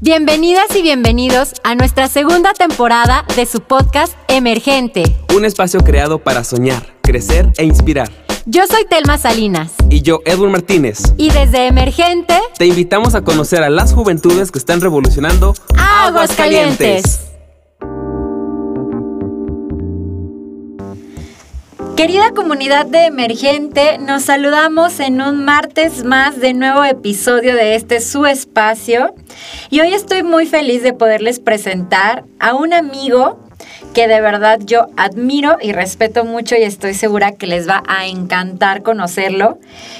Bienvenidas y bienvenidos a nuestra segunda temporada de su podcast Emergente. Un espacio creado para soñar, crecer e inspirar. Yo soy Telma Salinas. Y yo, Edwin Martínez. Y desde Emergente te invitamos a conocer a las juventudes que están revolucionando Aguascalientes. Querida comunidad de Emergente, nos saludamos en un martes más de nuevo episodio de este su espacio. Y hoy estoy muy feliz de poderles presentar a un amigo que de verdad yo admiro y respeto mucho y estoy segura que les va a encantar conocerlo.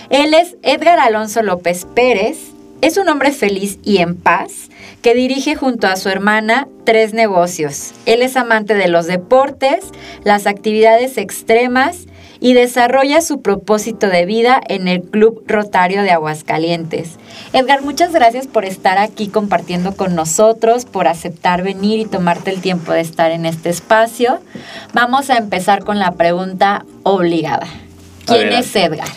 Él es Edgar Alonso López Pérez. Es un hombre feliz y en paz que dirige junto a su hermana tres negocios. Él es amante de los deportes, las actividades extremas y desarrolla su propósito de vida en el Club Rotario de Aguascalientes. Edgar, muchas gracias por estar aquí compartiendo con nosotros, por aceptar venir y tomarte el tiempo de estar en este espacio. Vamos a empezar con la pregunta obligada. ¿Quién es Edgar?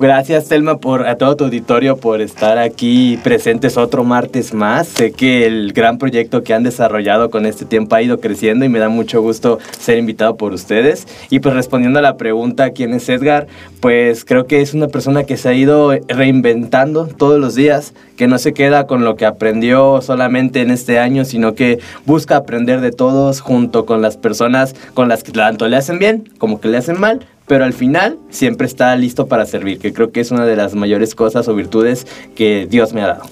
Gracias, Selma, por a todo tu auditorio por estar aquí presentes otro martes más. Sé que el gran proyecto que han desarrollado con este tiempo ha ido creciendo y me da mucho gusto ser invitado por ustedes. Y pues respondiendo a la pregunta, ¿quién es Edgar? Pues creo que es una persona que se ha ido reinventando todos los días, que no se queda con lo que aprendió solamente en este año, sino que busca aprender de todos junto con las personas con las que tanto le hacen bien como que le hacen mal, pero al final siempre está listo para servir, que creo que es una de las mayores cosas o virtudes que Dios me ha dado.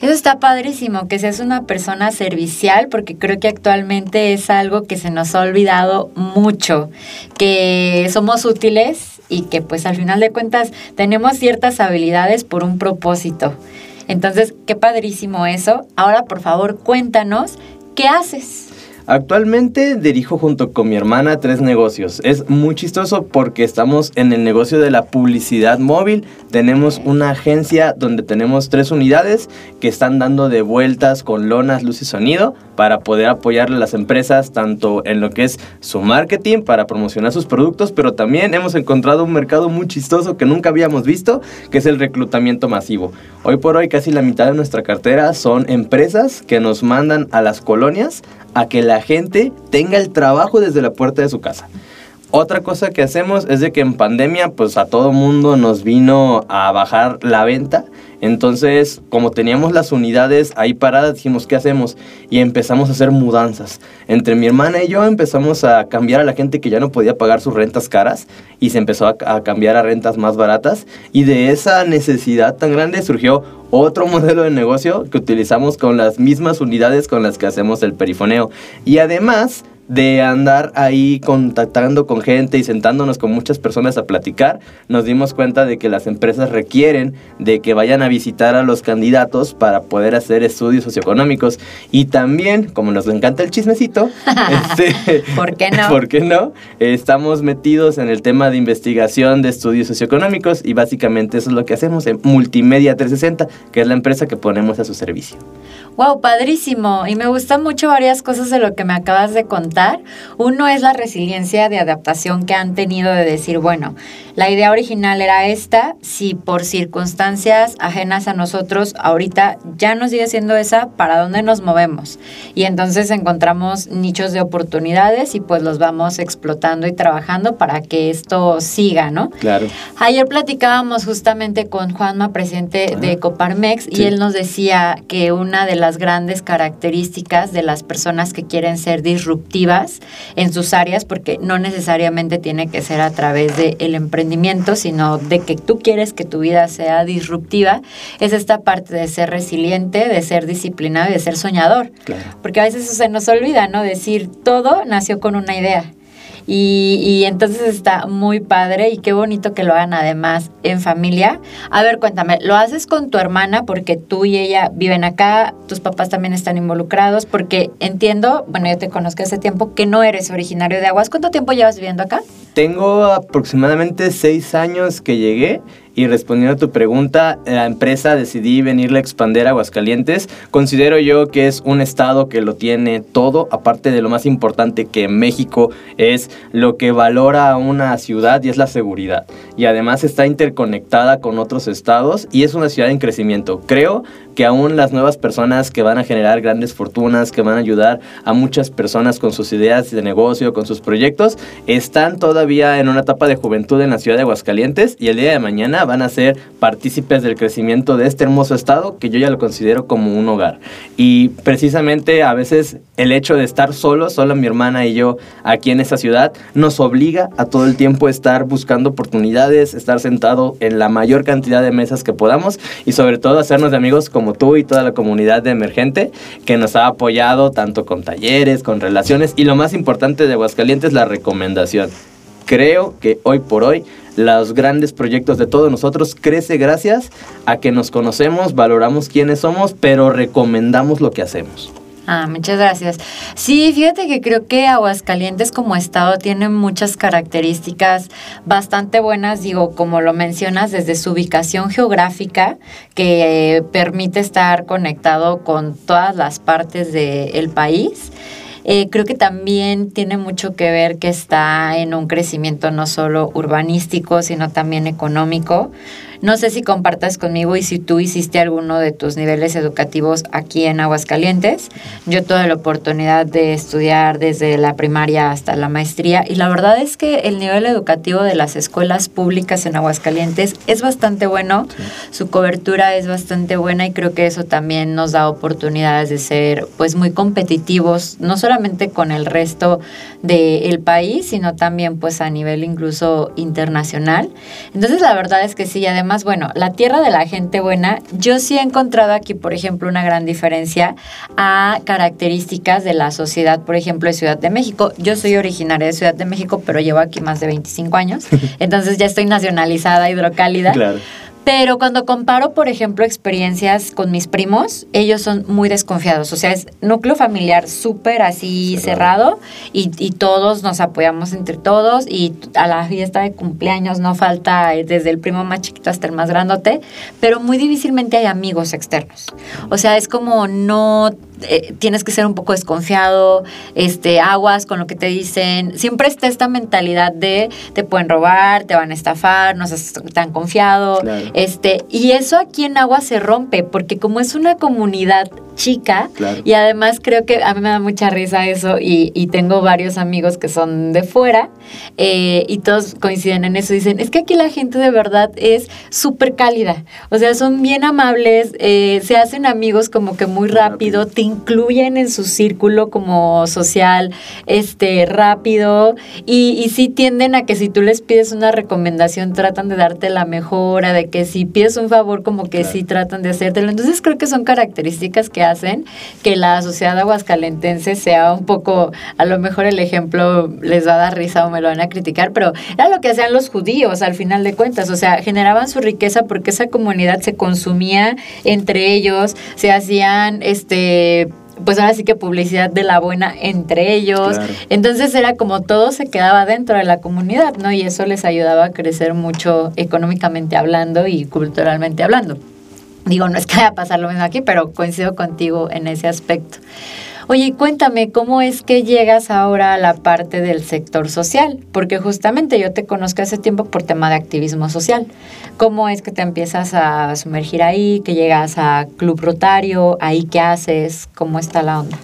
Eso está padrísimo, que seas una persona servicial, porque creo que actualmente es algo que se nos ha olvidado mucho, que somos útiles y que pues al final de cuentas tenemos ciertas habilidades por un propósito. Entonces, qué padrísimo eso. Ahora, por favor, cuéntanos, ¿qué haces? Actualmente dirijo junto con mi hermana tres negocios. Es muy chistoso porque estamos en el negocio de la publicidad móvil. Tenemos una agencia donde tenemos tres unidades que están dando de vueltas con lonas, luz y sonido para poder apoyarle a las empresas tanto en lo que es su marketing para promocionar sus productos, pero también hemos encontrado un mercado muy chistoso que nunca habíamos visto, que es el reclutamiento masivo. Hoy por hoy casi la mitad de nuestra cartera son empresas que nos mandan a las colonias a que la gente tenga el trabajo desde la puerta de su casa. Otra cosa que hacemos es de que en pandemia pues a todo mundo nos vino a bajar la venta. Entonces, como teníamos las unidades ahí paradas, dijimos, ¿qué hacemos? Y empezamos a hacer mudanzas. Entre mi hermana y yo empezamos a cambiar a la gente que ya no podía pagar sus rentas caras y se empezó a, a cambiar a rentas más baratas. Y de esa necesidad tan grande surgió otro modelo de negocio que utilizamos con las mismas unidades con las que hacemos el perifoneo. Y además de andar ahí contactando con gente y sentándonos con muchas personas a platicar, nos dimos cuenta de que las empresas requieren de que vayan a visitar a los candidatos para poder hacer estudios socioeconómicos. Y también, como nos encanta el chismecito, este, ¿por qué no? ¿Por qué no? Estamos metidos en el tema de investigación de estudios socioeconómicos y básicamente eso es lo que hacemos en Multimedia 360, que es la empresa que ponemos a su servicio. Wow, padrísimo. Y me gustan mucho varias cosas de lo que me acabas de contar. Uno es la resiliencia de adaptación que han tenido de decir, bueno, la idea original era esta, si por circunstancias ajenas a nosotros ahorita ya no sigue siendo esa, ¿para dónde nos movemos? Y entonces encontramos nichos de oportunidades y pues los vamos explotando y trabajando para que esto siga, ¿no? Claro. Ayer platicábamos justamente con Juanma, presidente de Coparmex, y él nos decía que una de las grandes características de las personas que quieren ser disruptivas en sus áreas, porque no necesariamente tiene que ser a través del el emprendimiento, sino de que tú quieres que tu vida sea disruptiva, es esta parte de ser resiliente, de ser disciplinado y de ser soñador. Porque a veces eso se nos olvida, ¿no? Decir, todo nació con una idea. Y, entonces está muy padre y qué bonito que lo hagan además en familia. A ver, cuéntame, ¿lo haces con tu hermana porque tú y ella viven acá? ¿Tus papás también están involucrados? Porque entiendo, bueno, yo te conozco hace tiempo, que no eres originario de Aguas. ¿Cuánto tiempo llevas viviendo acá? Tengo aproximadamente seis años que llegué y respondiendo a tu pregunta, la empresa decidí venirle a expandir a Aguascalientes. Considero yo que es un estado que lo tiene todo, aparte de lo más importante que México es lo que valora a una ciudad y es la seguridad. Y además está interconectada con otros estados y es una ciudad en crecimiento. Creo que aún las nuevas personas que van a generar grandes fortunas, que van a ayudar a muchas personas con sus ideas de negocio, con sus proyectos, están todavía en una etapa de juventud en la ciudad de Aguascalientes y el día de mañana van a ser partícipes del crecimiento de este hermoso estado que yo ya lo considero como un hogar. Y precisamente a veces el hecho de estar solo, solo mi hermana y yo aquí en esta ciudad, nos obliga a todo el tiempo estar buscando oportunidades, estar sentado en la mayor cantidad de mesas que podamos y sobre todo hacernos de amigos como tú y toda la comunidad de Emergente que nos ha apoyado tanto con talleres, con relaciones y lo más importante de Aguascalientes, la recomendación. Creo que hoy por hoy los grandes proyectos de todos nosotros crece gracias a que nos conocemos, valoramos quiénes somos, pero recomendamos lo que hacemos. Ah, muchas gracias. Sí, fíjate que creo que Aguascalientes como estado tiene muchas características bastante buenas, digo, como lo mencionas, desde su ubicación geográfica, que permite estar conectado con todas las partes del país. Eh, creo que también tiene mucho que ver que está en un crecimiento no solo urbanístico, sino también económico. No sé si compartas conmigo y si tú hiciste alguno de tus niveles educativos aquí en Aguascalientes. Yo tuve la oportunidad de estudiar desde la primaria hasta la maestría y la verdad es que el nivel educativo de las escuelas públicas en Aguascalientes es bastante bueno, su cobertura es bastante buena y creo que eso también nos da oportunidades de ser pues muy competitivos, no solamente con el resto del país, sino también pues a nivel incluso internacional. Entonces la verdad es que sí, además más bueno, la tierra de la gente buena, yo sí he encontrado aquí, por ejemplo, una gran diferencia a características de la sociedad, por ejemplo, de Ciudad de México. Yo soy originaria de Ciudad de México, pero llevo aquí más de 25 años, entonces ya estoy nacionalizada, hidrocálida. Claro. Pero cuando comparo, por ejemplo, experiencias con mis primos, ellos son muy desconfiados. O sea, es núcleo familiar súper así cerrado, y, y, todos nos apoyamos entre todos y a la fiesta de cumpleaños no falta eh, desde el primo más chiquito hasta el más grandote, pero muy difícilmente hay amigos externos. O sea, es como no eh, tienes que ser un poco desconfiado, este, aguas con lo que te dicen. Siempre está esta mentalidad de te pueden robar, te van a estafar, no estás tan confiado. Este, y eso aquí en Agua se rompe, porque como es una comunidad chica, y además creo que a mí me da mucha risa eso, y, tengo varios amigos que son de fuera, eh, y todos coinciden en eso, dicen, es que aquí la gente de verdad es súper cálida, o sea, son bien amables, eh, se hacen amigos como que muy rápido, te incluyen en su círculo como social, este, rápido, y, y sí tienden a que si tú les pides una recomendación, tratan de darte la mejora, de que si pides un favor, como que sí tratan de hacértelo. Entonces creo que son características que hacen que la sociedad aguascalentense sea un poco, a lo mejor el ejemplo les va a dar risa o me lo van a criticar, pero era lo que hacían los judíos al final de cuentas, o sea, generaban su riqueza porque esa comunidad se consumía entre ellos, se hacían este pues ahora sí que publicidad de la buena entre ellos. Entonces era como todo se quedaba dentro de la comunidad, ¿no? Y eso les ayudaba a crecer mucho económicamente hablando y culturalmente hablando. Digo, no es que vaya a pasar lo mismo aquí, pero coincido contigo en ese aspecto. Oye, cuéntame, ¿cómo es que llegas ahora a la parte del sector social? Porque justamente yo te conozco hace tiempo por tema de activismo social. ¿Cómo es que te empiezas a sumergir ahí, que llegas a Club Rotario, ahí qué haces, cómo está la onda?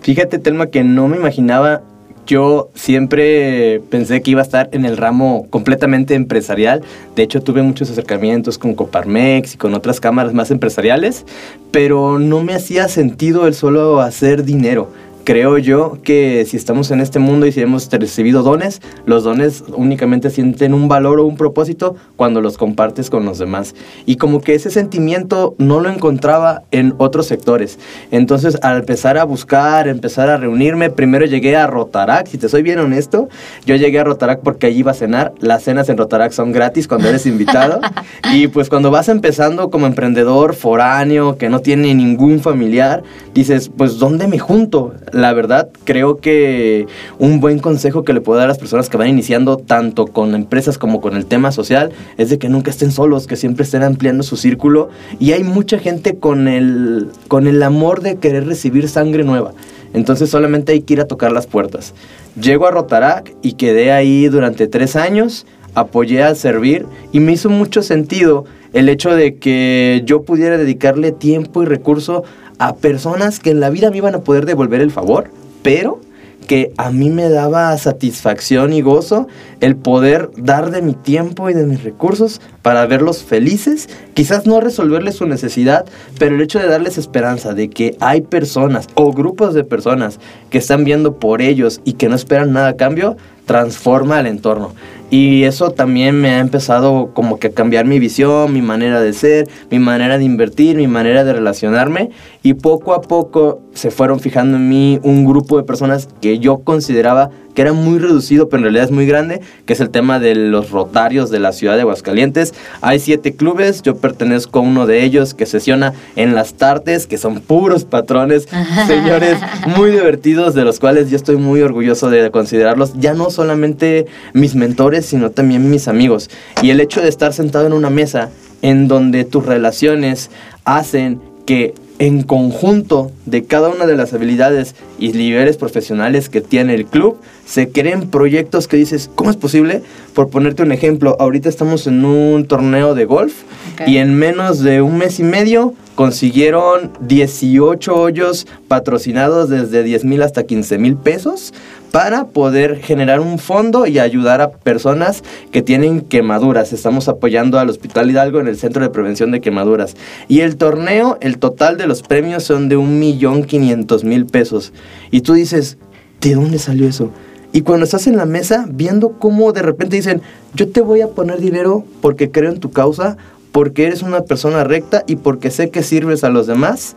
Fíjate, Telma, que no me imaginaba yo siempre pensé que iba a estar en el ramo completamente empresarial. De hecho, tuve muchos acercamientos con Coparmex y con otras cámaras más empresariales, pero no me hacía sentido el solo hacer dinero creo yo que si estamos en este mundo y si hemos recibido dones, los dones únicamente sienten un valor o un propósito cuando los compartes con los demás. Y como que ese sentimiento no lo encontraba en otros sectores. Entonces, al empezar a buscar, empezar a reunirme, primero llegué a Rotarac, si te soy bien honesto, yo llegué a Rotarac porque allí iba a cenar. Las cenas en Rotarac son gratis cuando eres invitado. y pues cuando vas empezando como emprendedor foráneo, que no tiene ningún familiar, dices, pues ¿dónde me junto? La verdad, creo que un buen consejo que le puedo dar a las personas que van iniciando, tanto con empresas como con el tema social, es de que nunca estén solos, que siempre estén ampliando su círculo. Y hay mucha gente con el, con el amor de querer recibir sangre nueva. Entonces solamente hay que ir a tocar las puertas. Llego a Rotarac y quedé ahí durante tres años, apoyé a servir y me hizo mucho sentido el hecho de que yo pudiera dedicarle tiempo y recurso a personas que en la vida me iban a poder devolver el favor, pero que a mí me daba satisfacción y gozo el poder dar de mi tiempo y de mis recursos para verlos felices, quizás no resolverles su necesidad, pero el hecho de darles esperanza de que hay personas o grupos de personas que están viendo por ellos y que no esperan nada a cambio, transforma el entorno. Y eso también me ha empezado como que a cambiar mi visión, mi manera de ser, mi manera de invertir, mi manera de relacionarme. Y poco a poco se fueron fijando en mí un grupo de personas que yo consideraba que era muy reducido, pero en realidad es muy grande, que es el tema de los rotarios de la ciudad de Aguascalientes. Hay siete clubes, yo pertenezco a uno de ellos que sesiona en las tardes, que son puros patrones, señores muy divertidos, de los cuales yo estoy muy orgulloso de considerarlos, ya no solamente mis mentores, sino también mis amigos. Y el hecho de estar sentado en una mesa en donde tus relaciones hacen que en conjunto de cada una de las habilidades y niveles profesionales que tiene el club, se creen proyectos que dices, ¿cómo es posible? Por ponerte un ejemplo, ahorita estamos en un torneo de golf y en menos de un mes y medio consiguieron 18 hoyos patrocinados desde 10 mil hasta 15 mil pesos para poder generar un fondo y ayudar a personas que tienen quemaduras. Estamos apoyando al Hospital Hidalgo en el Centro de Prevención de Quemaduras. Y el torneo, el total de los premios son de un millón quinientos mil pesos. Y tú dices, ¿de dónde salió eso? Y cuando estás en la mesa viendo cómo de repente dicen, yo te voy a poner dinero porque creo en tu causa, porque eres una persona recta y porque sé que sirves a los demás,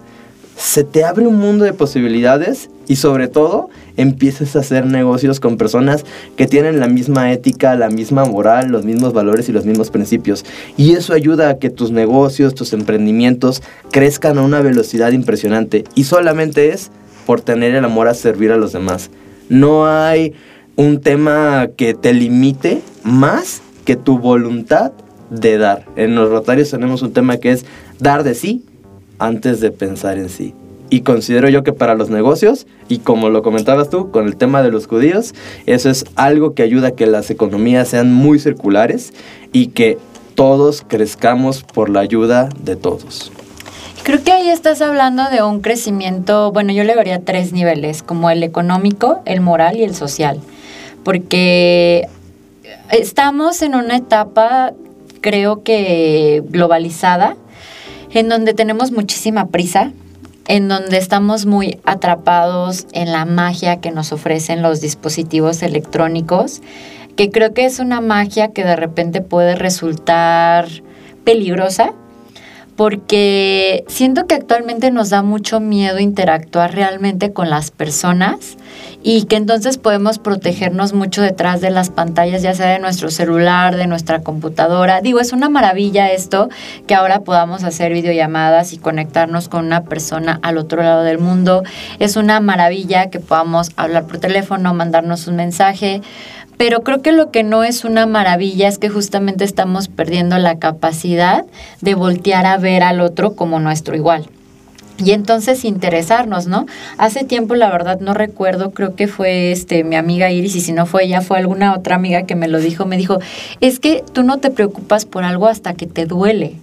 se te abre un mundo de posibilidades y sobre todo empiezas a hacer negocios con personas que tienen la misma ética, la misma moral, los mismos valores y los mismos principios. Y eso ayuda a que tus negocios, tus emprendimientos crezcan a una velocidad impresionante. Y solamente es por tener el amor a servir a los demás. No hay un tema que te limite más que tu voluntad de dar. En los Rotarios tenemos un tema que es dar de sí antes de pensar en sí. Y considero yo que para los negocios, y como lo comentabas tú con el tema de los judíos, eso es algo que ayuda a que las economías sean muy circulares y que todos crezcamos por la ayuda de todos. Creo que ahí estás hablando de un crecimiento, bueno, yo le vería tres niveles, como el económico, el moral y el social, porque estamos en una etapa, creo que globalizada, en donde tenemos muchísima prisa, en donde estamos muy atrapados en la magia que nos ofrecen los dispositivos electrónicos, que creo que es una magia que de repente puede resultar peligrosa, porque siento que actualmente nos da mucho miedo interactuar realmente con las personas y que entonces podemos protegernos mucho detrás de las pantallas, ya sea de nuestro celular, de nuestra computadora. Digo, es una maravilla esto que ahora podamos hacer videollamadas y conectarnos con una persona al otro lado del mundo. Es una maravilla que podamos hablar por teléfono, mandarnos un mensaje. Pero creo que lo que no es una maravilla es que justamente estamos perdiendo la capacidad de voltear a ver al otro como nuestro igual y entonces interesarnos, ¿no? Hace tiempo, la verdad, no recuerdo, creo que fue este mi amiga Iris, y si no fue ella, fue alguna otra amiga que me lo dijo, me dijo, es que tú no te preocupas por algo hasta que te duele.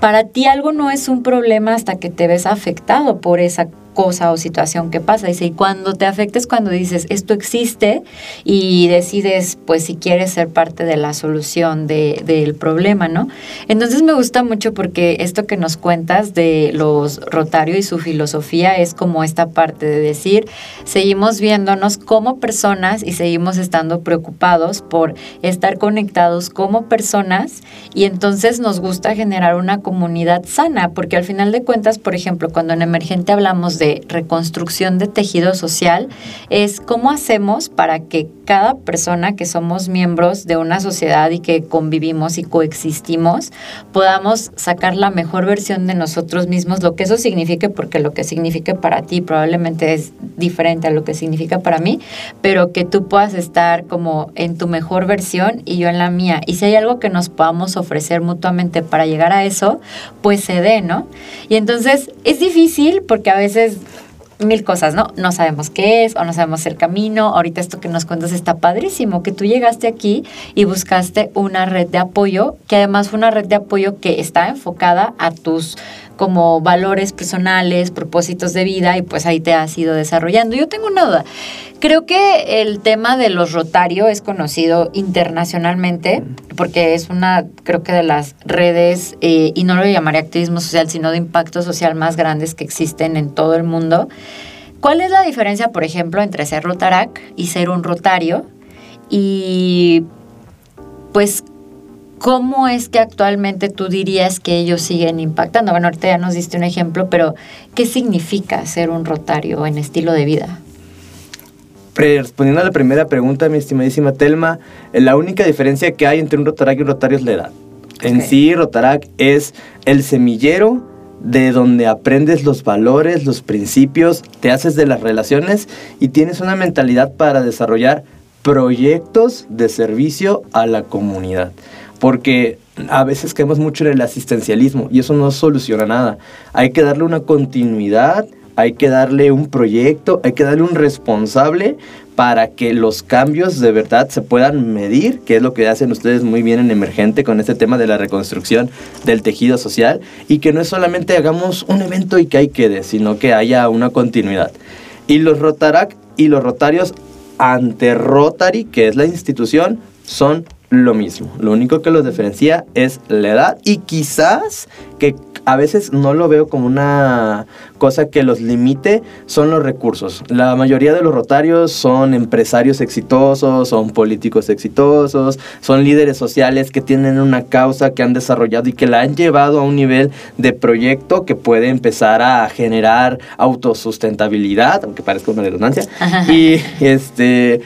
Para ti algo no es un problema hasta que te ves afectado por esa cosa o situación que pasa. Dice, y cuando te afectes, cuando dices, esto existe y decides, pues, si quieres ser parte de la solución del problema, ¿no? Entonces me gusta mucho porque esto que nos cuentas de los Rotario y su filosofía es como esta parte de decir, seguimos viéndonos como personas y seguimos estando preocupados por estar conectados como personas y entonces nos gusta generar una comunidad sana, porque al final de cuentas, por ejemplo, cuando en Emergente hablamos de reconstrucción de tejido social es cómo hacemos para que cada persona que somos miembros de una sociedad y que convivimos y coexistimos, podamos sacar la mejor versión de nosotros mismos, lo que eso signifique, porque lo que signifique para ti probablemente es diferente a lo que significa para mí, pero que tú puedas estar como en tu mejor versión y yo en la mía. Y si hay algo que nos podamos ofrecer mutuamente para llegar a eso, pues se dé, ¿no? Y entonces es difícil porque a veces mil cosas, ¿no? No sabemos qué es o no sabemos el camino. Ahorita esto que nos cuentas está padrísimo, que tú llegaste aquí y buscaste una red de apoyo, que además fue una red de apoyo que está enfocada a tus como valores personales, propósitos de vida y pues ahí te has ido desarrollando. Yo tengo una duda. Creo que el tema de los Rotario es conocido internacionalmente porque es una, creo que de las redes, eh, y no lo llamaré activismo social, sino de impacto social más grandes que existen en todo el mundo. ¿Cuál es la diferencia, por ejemplo, entre ser Rotarac y ser un Rotario? Y pues ¿Cómo es que actualmente tú dirías que ellos siguen impactando? Bueno, ahorita ya nos diste un ejemplo, pero ¿qué significa ser un rotario en estilo de vida? Respondiendo a la primera pregunta, mi estimadísima Telma, la única diferencia que hay entre un rotarac y un rotario es la edad. En sí, rotarac es el semillero de donde aprendes los valores, los principios, te haces de las relaciones y tienes una mentalidad para desarrollar proyectos de servicio a la comunidad porque a veces caemos mucho en el asistencialismo y eso no soluciona nada. Hay que darle una continuidad, hay que darle un proyecto, hay que darle un responsable para que los cambios de verdad se puedan medir, que es lo que hacen ustedes muy bien en Emergente con este tema de la reconstrucción del tejido social, y que no es solamente hagamos un evento y que ahí quede, sino que haya una continuidad. Y los Rotarac y los Rotarios ante Rotary, que es la institución, son lo mismo. Lo único que los diferencia es la edad y quizás que a veces no lo veo como una cosa que los limite, son los recursos. La mayoría de los rotarios son empresarios exitosos, son políticos exitosos, son líderes sociales que tienen una causa que han desarrollado y que la han llevado a un nivel de proyecto que puede empezar a generar autosustentabilidad, aunque parezca una redundancia, y este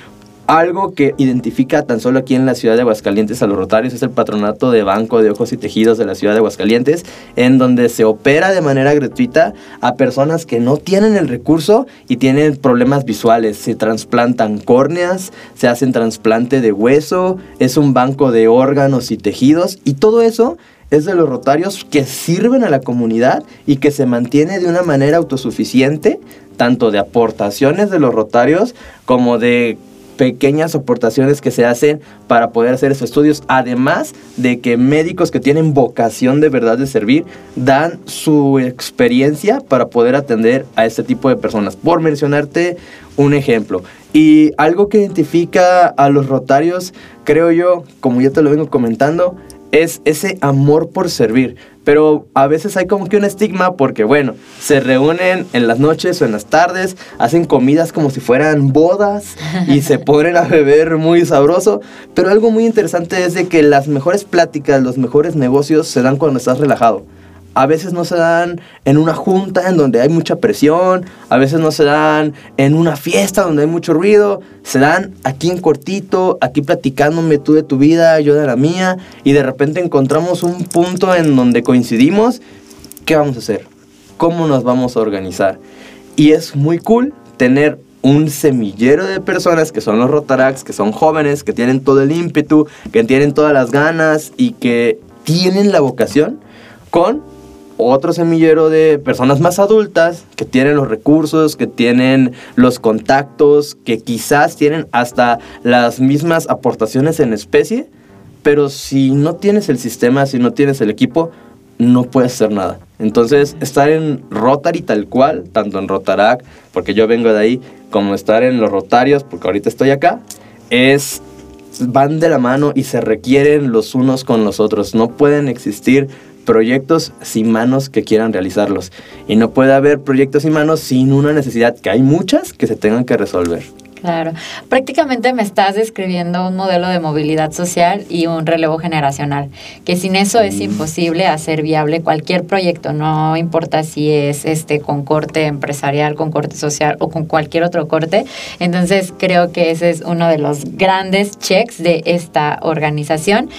algo que identifica tan solo aquí en la ciudad de Aguascalientes a los Rotarios es el patronato de Banco de Ojos y Tejidos de la ciudad de Aguascalientes, en donde se opera de manera gratuita a personas que no tienen el recurso y tienen problemas visuales. Se trasplantan córneas, se hacen trasplante de hueso, es un banco de órganos y tejidos y todo eso es de los rotarios que sirven a la comunidad y que se mantiene de una manera autosuficiente, tanto de aportaciones de los rotarios como de pequeñas aportaciones que se hacen para poder hacer esos estudios, además de que médicos que tienen vocación de verdad de servir dan su experiencia para poder atender a este tipo de personas. Por mencionarte un ejemplo. Y algo que identifica a los rotarios, creo yo, como ya te lo vengo comentando, es ese amor por servir. Pero a veces hay como que un estigma porque, bueno, se reúnen en las noches o en las tardes, hacen comidas como si fueran bodas y se ponen a beber muy sabroso. Pero algo muy interesante es de que las mejores pláticas, los mejores negocios se dan cuando estás relajado a veces no se dan en una junta en donde hay mucha presión, a veces no se dan en una fiesta donde hay mucho ruido, se dan aquí en cortito, aquí platicándome tú de tu vida, yo de la mía, y de repente encontramos un punto en donde coincidimos, ¿qué vamos a hacer? ¿Cómo nos vamos a organizar? Y es muy cool tener un semillero de personas que son los Rotarax, que son jóvenes, que tienen todo el ímpetu, que tienen todas las ganas y que tienen la vocación con otro semillero de personas más adultas que tienen los recursos, que tienen los contactos, que quizás tienen hasta las mismas aportaciones en especie, pero si no tienes el sistema, si no tienes el equipo, no puedes hacer nada. Entonces, estar en Rotary tal cual, tanto en Rotarac, porque yo vengo de ahí, como estar en los Rotarios, porque ahorita estoy acá, es van de la mano y se requieren los unos con los otros. No pueden existir proyectos sin manos que quieran realizarlos. Y no puede haber proyectos sin manos sin una necesidad, que hay muchas que se tengan que resolver. Claro, prácticamente me estás describiendo un modelo de movilidad social y un relevo generacional, que sin eso es imposible hacer viable cualquier proyecto, no importa si es este con corte empresarial, con corte social o con cualquier otro corte. Entonces creo que ese es uno de los grandes checks de esta organización.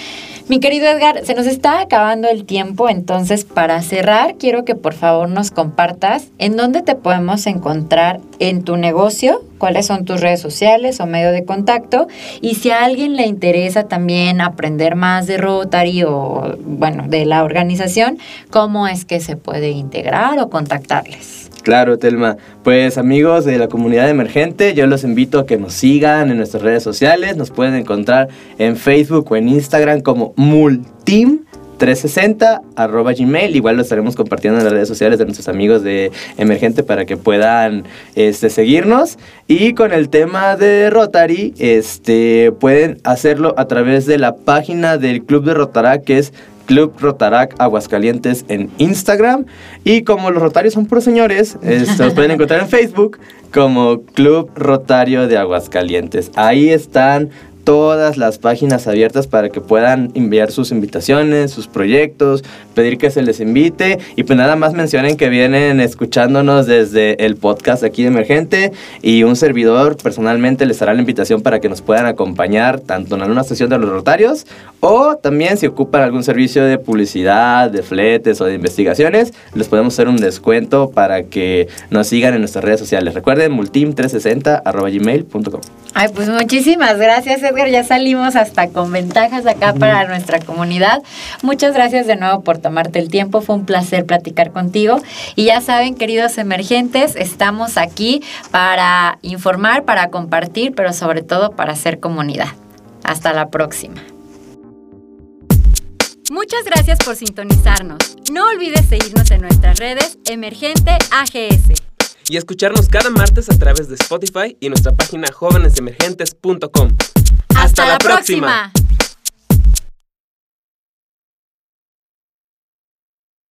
Mi querido Edgar, se nos está acabando el tiempo, entonces para cerrar quiero que por favor nos compartas en dónde te podemos encontrar en tu negocio, cuáles son tus redes sociales o medio de contacto y si a alguien le interesa también aprender más de Rotary o bueno, de la organización, cómo es que se puede integrar o contactarles. Claro, Telma. Pues amigos de la comunidad emergente, yo los invito a que nos sigan en nuestras redes sociales. Nos pueden encontrar en Facebook o en Instagram como Multim. 360 arroba gmail igual lo estaremos compartiendo en las redes sociales de nuestros amigos de Emergente para que puedan este, seguirnos y con el tema de Rotary este, pueden hacerlo a través de la página del Club de Rotarac que es Club Rotarac Aguascalientes en Instagram. Y como los Rotarios son puros señores, se los pueden encontrar en Facebook como Club Rotario de Aguascalientes. Ahí están todas las páginas abiertas para que puedan enviar sus invitaciones, sus proyectos, pedir que se les invite y pues nada más mencionen que vienen escuchándonos desde el podcast aquí de Emergente y un servidor personalmente les hará la invitación para que nos puedan acompañar tanto en alguna sesión de los Rotarios o también si ocupan algún servicio de publicidad, de fletes o de investigaciones, les podemos hacer un descuento para que nos sigan en nuestras redes sociales. Recuerden multim360 gmail.com. Ay, pues muchísimas gracias Edgar, ya salimos hasta con ventajas acá para nuestra comunidad. Muchas gracias de nuevo por tomarte el tiempo, fue un placer platicar contigo. Y ya saben, queridos emergentes, estamos aquí para informar, para compartir, pero sobre todo para hacer comunidad. Hasta la próxima. Muchas gracias por sintonizarnos. No olvides seguirnos en nuestras redes Emergente AGS y escucharnos cada martes a través de Spotify y nuestra página jóvenesemergentes.com. Hasta, la, próxima.